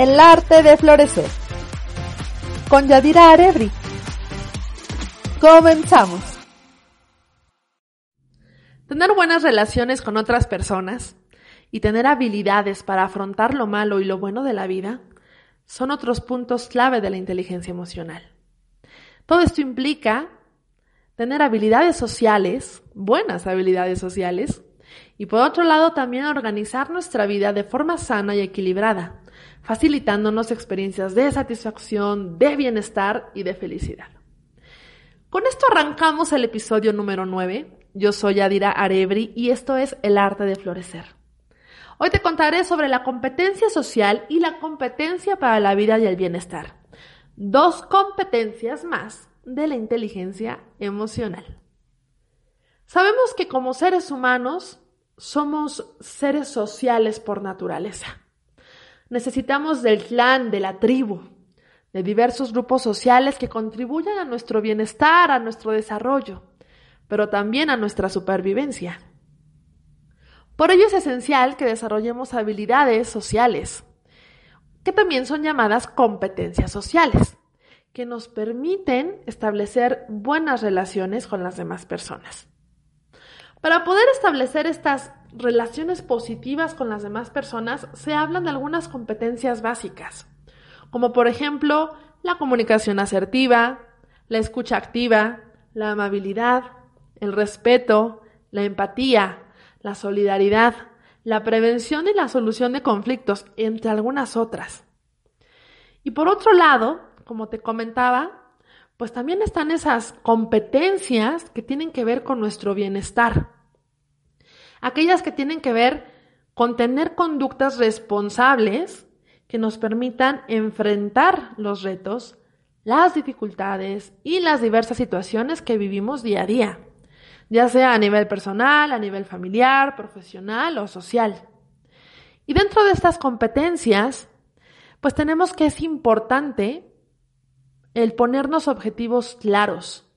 El arte de florecer. Con Yadira Arebri. Comenzamos. Tener buenas relaciones con otras personas y tener habilidades para afrontar lo malo y lo bueno de la vida son otros puntos clave de la inteligencia emocional. Todo esto implica tener habilidades sociales, buenas habilidades sociales, y por otro lado también organizar nuestra vida de forma sana y equilibrada, facilitándonos experiencias de satisfacción, de bienestar y de felicidad. Con esto arrancamos el episodio número 9. Yo soy Adira Arebri y esto es El arte de florecer. Hoy te contaré sobre la competencia social y la competencia para la vida y el bienestar. Dos competencias más de la inteligencia emocional. Sabemos que como seres humanos somos seres sociales por naturaleza. Necesitamos del clan, de la tribu, de diversos grupos sociales que contribuyan a nuestro bienestar, a nuestro desarrollo, pero también a nuestra supervivencia. Por ello es esencial que desarrollemos habilidades sociales, que también son llamadas competencias sociales, que nos permiten establecer buenas relaciones con las demás personas. Para poder establecer estas relaciones positivas con las demás personas, se hablan de algunas competencias básicas, como por ejemplo la comunicación asertiva, la escucha activa, la amabilidad, el respeto, la empatía, la solidaridad, la prevención y la solución de conflictos, entre algunas otras. Y por otro lado, como te comentaba, pues también están esas competencias que tienen que ver con nuestro bienestar. Aquellas que tienen que ver con tener conductas responsables que nos permitan enfrentar los retos, las dificultades y las diversas situaciones que vivimos día a día ya sea a nivel personal, a nivel familiar, profesional o social. Y dentro de estas competencias, pues tenemos que es importante el ponernos objetivos claros,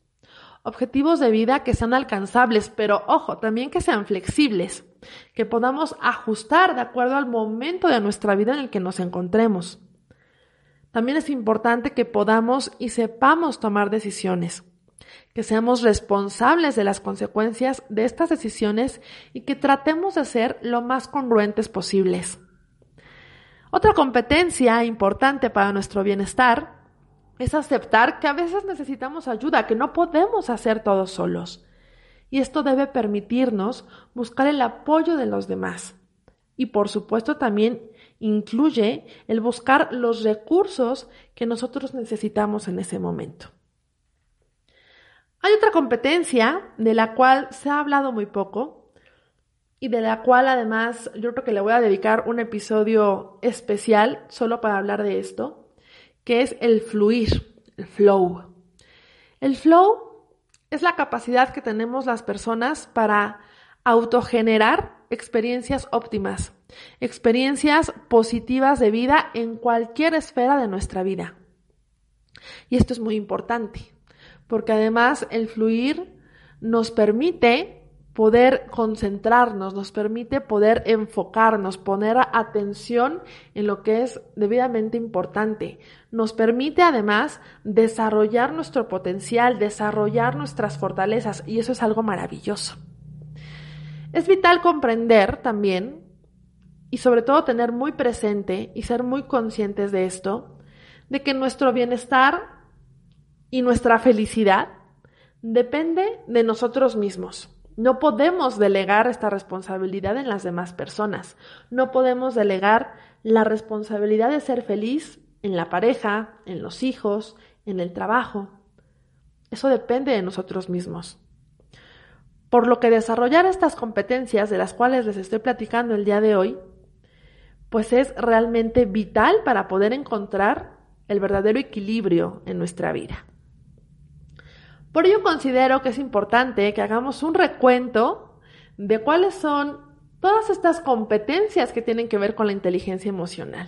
objetivos de vida que sean alcanzables, pero ojo, también que sean flexibles, que podamos ajustar de acuerdo al momento de nuestra vida en el que nos encontremos. También es importante que podamos y sepamos tomar decisiones que seamos responsables de las consecuencias de estas decisiones y que tratemos de ser lo más congruentes posibles. Otra competencia importante para nuestro bienestar es aceptar que a veces necesitamos ayuda, que no podemos hacer todo solos. Y esto debe permitirnos buscar el apoyo de los demás. Y por supuesto también incluye el buscar los recursos que nosotros necesitamos en ese momento. Hay otra competencia de la cual se ha hablado muy poco y de la cual además yo creo que le voy a dedicar un episodio especial solo para hablar de esto, que es el fluir, el flow. El flow es la capacidad que tenemos las personas para autogenerar experiencias óptimas, experiencias positivas de vida en cualquier esfera de nuestra vida. Y esto es muy importante porque además el fluir nos permite poder concentrarnos, nos permite poder enfocarnos, poner atención en lo que es debidamente importante. Nos permite además desarrollar nuestro potencial, desarrollar nuestras fortalezas y eso es algo maravilloso. Es vital comprender también y sobre todo tener muy presente y ser muy conscientes de esto, de que nuestro bienestar y nuestra felicidad depende de nosotros mismos. No podemos delegar esta responsabilidad en las demás personas. No podemos delegar la responsabilidad de ser feliz en la pareja, en los hijos, en el trabajo. Eso depende de nosotros mismos. Por lo que desarrollar estas competencias de las cuales les estoy platicando el día de hoy, pues es realmente vital para poder encontrar el verdadero equilibrio en nuestra vida. Por ello considero que es importante que hagamos un recuento de cuáles son todas estas competencias que tienen que ver con la inteligencia emocional.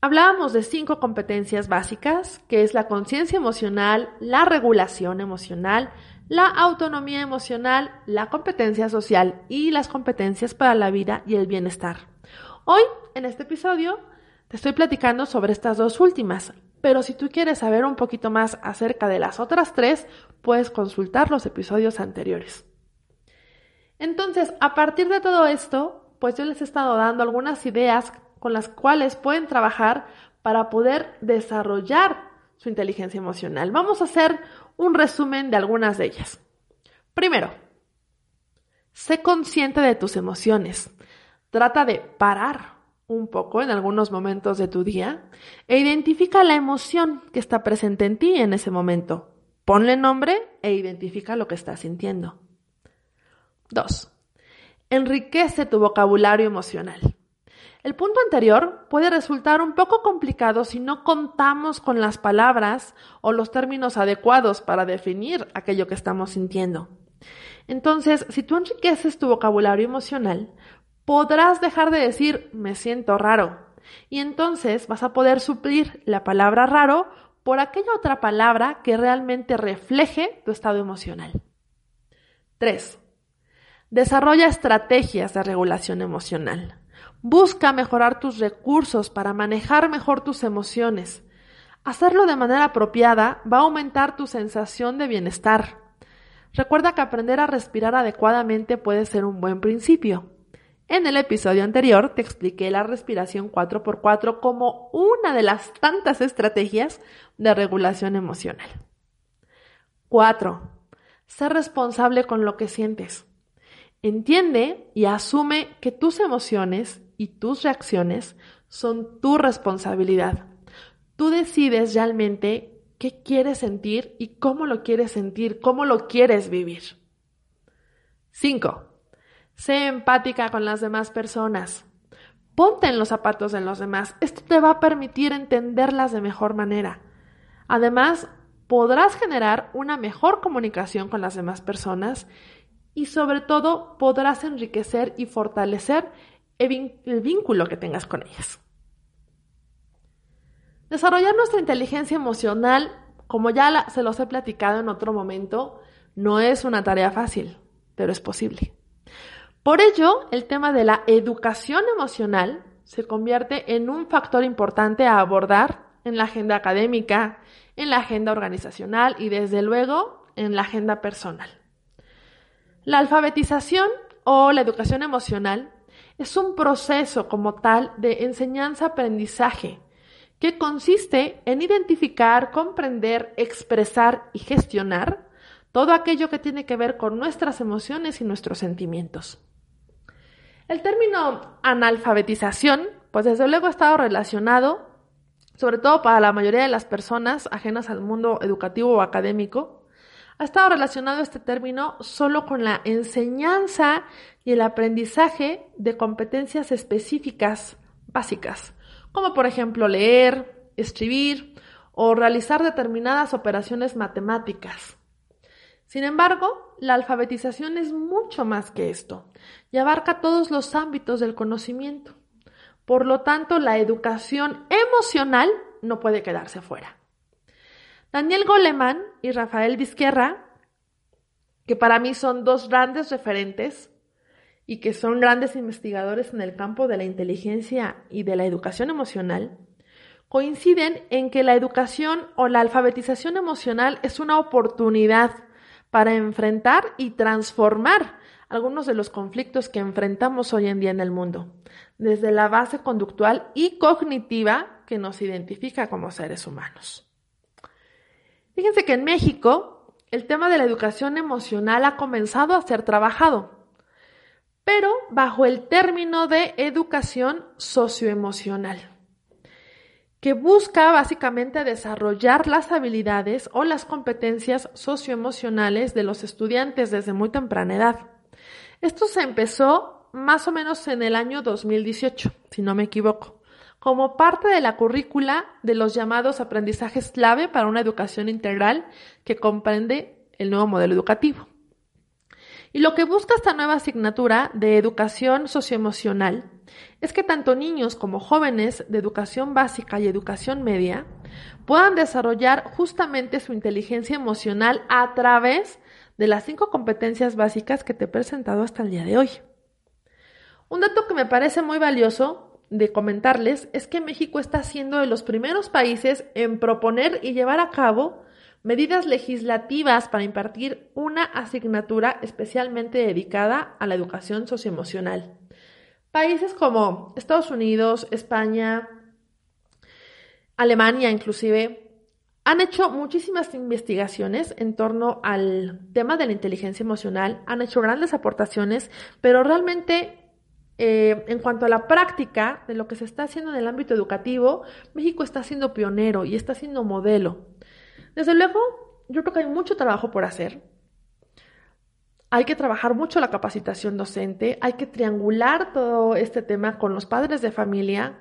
Hablábamos de cinco competencias básicas, que es la conciencia emocional, la regulación emocional, la autonomía emocional, la competencia social y las competencias para la vida y el bienestar. Hoy, en este episodio, Te estoy platicando sobre estas dos últimas, pero si tú quieres saber un poquito más acerca de las otras tres, puedes consultar los episodios anteriores. Entonces, a partir de todo esto, pues yo les he estado dando algunas ideas con las cuales pueden trabajar para poder desarrollar su inteligencia emocional. Vamos a hacer un resumen de algunas de ellas. Primero, sé consciente de tus emociones. Trata de parar un poco en algunos momentos de tu día e identifica la emoción que está presente en ti en ese momento. Ponle nombre e identifica lo que estás sintiendo. 2. Enriquece tu vocabulario emocional. El punto anterior puede resultar un poco complicado si no contamos con las palabras o los términos adecuados para definir aquello que estamos sintiendo. Entonces, si tú enriqueces tu vocabulario emocional, podrás dejar de decir me siento raro y entonces vas a poder suplir la palabra raro por aquella otra palabra que realmente refleje tu estado emocional. 3. Desarrolla estrategias de regulación emocional. Busca mejorar tus recursos para manejar mejor tus emociones. Hacerlo de manera apropiada va a aumentar tu sensación de bienestar. Recuerda que aprender a respirar adecuadamente puede ser un buen principio. En el episodio anterior te expliqué la respiración 4x4 como una de las tantas estrategias de regulación emocional. 4. Sé responsable con lo que sientes. Entiende y asume que tus emociones y tus reacciones son tu responsabilidad. Tú decides realmente qué quieres sentir y cómo lo quieres sentir, cómo lo quieres vivir. 5. Sé empática con las demás personas. Ponte en los zapatos de los demás. Esto te va a permitir entenderlas de mejor manera. Además, podrás generar una mejor comunicación con las demás personas y sobre todo podrás enriquecer y fortalecer el vínculo que tengas con ellas. Desarrollar nuestra inteligencia emocional, como ya se los he platicado en otro momento, no es una tarea fácil, pero es posible. Por ello, el tema de la educación emocional se convierte en un factor importante a abordar en la agenda académica, en la agenda organizacional y desde luego en la agenda personal. La alfabetización o la educación emocional es un proceso como tal de enseñanza-aprendizaje que consiste en identificar, comprender, expresar y gestionar todo aquello que tiene que ver con nuestras emociones y nuestros sentimientos. El término analfabetización, pues desde luego ha estado relacionado, sobre todo para la mayoría de las personas ajenas al mundo educativo o académico, ha estado relacionado este término solo con la enseñanza y el aprendizaje de competencias específicas básicas, como por ejemplo leer, escribir o realizar determinadas operaciones matemáticas. Sin embargo, la alfabetización es mucho más que esto y abarca todos los ámbitos del conocimiento. Por lo tanto, la educación emocional no puede quedarse fuera. Daniel Goleman y Rafael Vizquerra, que para mí son dos grandes referentes y que son grandes investigadores en el campo de la inteligencia y de la educación emocional, coinciden en que la educación o la alfabetización emocional es una oportunidad para enfrentar y transformar algunos de los conflictos que enfrentamos hoy en día en el mundo, desde la base conductual y cognitiva que nos identifica como seres humanos. Fíjense que en México el tema de la educación emocional ha comenzado a ser trabajado, pero bajo el término de educación socioemocional que busca básicamente desarrollar las habilidades o las competencias socioemocionales de los estudiantes desde muy temprana edad. Esto se empezó más o menos en el año 2018, si no me equivoco, como parte de la currícula de los llamados aprendizajes clave para una educación integral que comprende el nuevo modelo educativo. Y lo que busca esta nueva asignatura de educación socioemocional es que tanto niños como jóvenes de educación básica y educación media puedan desarrollar justamente su inteligencia emocional a través de las cinco competencias básicas que te he presentado hasta el día de hoy. Un dato que me parece muy valioso de comentarles es que México está siendo de los primeros países en proponer y llevar a cabo medidas legislativas para impartir una asignatura especialmente dedicada a la educación socioemocional. Países como Estados Unidos, España, Alemania inclusive, han hecho muchísimas investigaciones en torno al tema de la inteligencia emocional, han hecho grandes aportaciones, pero realmente eh, en cuanto a la práctica de lo que se está haciendo en el ámbito educativo, México está siendo pionero y está siendo modelo. Desde luego, yo creo que hay mucho trabajo por hacer. Hay que trabajar mucho la capacitación docente, hay que triangular todo este tema con los padres de familia,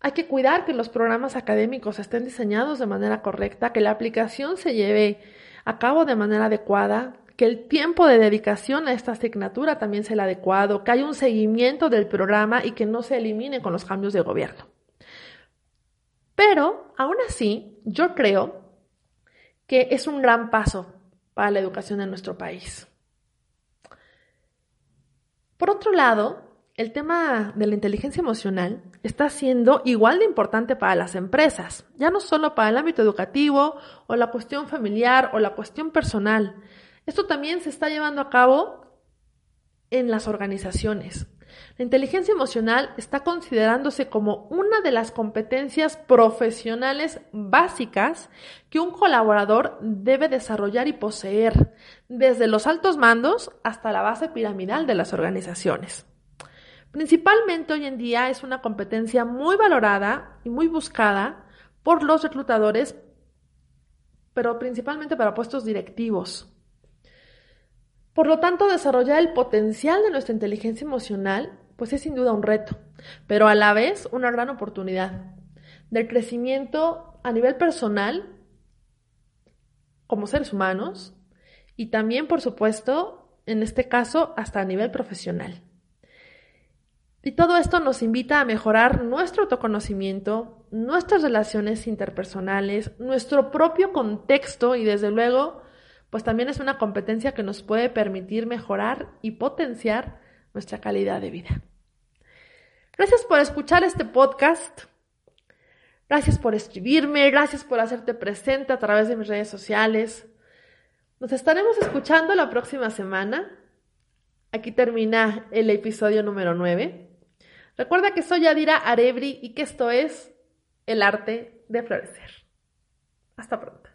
hay que cuidar que los programas académicos estén diseñados de manera correcta, que la aplicación se lleve a cabo de manera adecuada, que el tiempo de dedicación a esta asignatura también sea el adecuado, que haya un seguimiento del programa y que no se elimine con los cambios de gobierno. Pero, aún así, yo creo que es un gran paso para la educación en nuestro país. Por otro lado, el tema de la inteligencia emocional está siendo igual de importante para las empresas, ya no solo para el ámbito educativo o la cuestión familiar o la cuestión personal. Esto también se está llevando a cabo en las organizaciones. La inteligencia emocional está considerándose como una de las competencias profesionales básicas que un colaborador debe desarrollar y poseer, desde los altos mandos hasta la base piramidal de las organizaciones. Principalmente hoy en día es una competencia muy valorada y muy buscada por los reclutadores, pero principalmente para puestos directivos. Por lo tanto, desarrollar el potencial de nuestra inteligencia emocional, pues es sin duda un reto, pero a la vez una gran oportunidad del crecimiento a nivel personal como seres humanos y también, por supuesto, en este caso, hasta a nivel profesional. Y todo esto nos invita a mejorar nuestro autoconocimiento, nuestras relaciones interpersonales, nuestro propio contexto y desde luego, pues también es una competencia que nos puede permitir mejorar y potenciar nuestra calidad de vida. Gracias por escuchar este podcast. Gracias por escribirme, gracias por hacerte presente a través de mis redes sociales. Nos estaremos escuchando la próxima semana. Aquí termina el episodio número 9. Recuerda que soy Adira Arebri y que esto es el arte de florecer. Hasta pronto.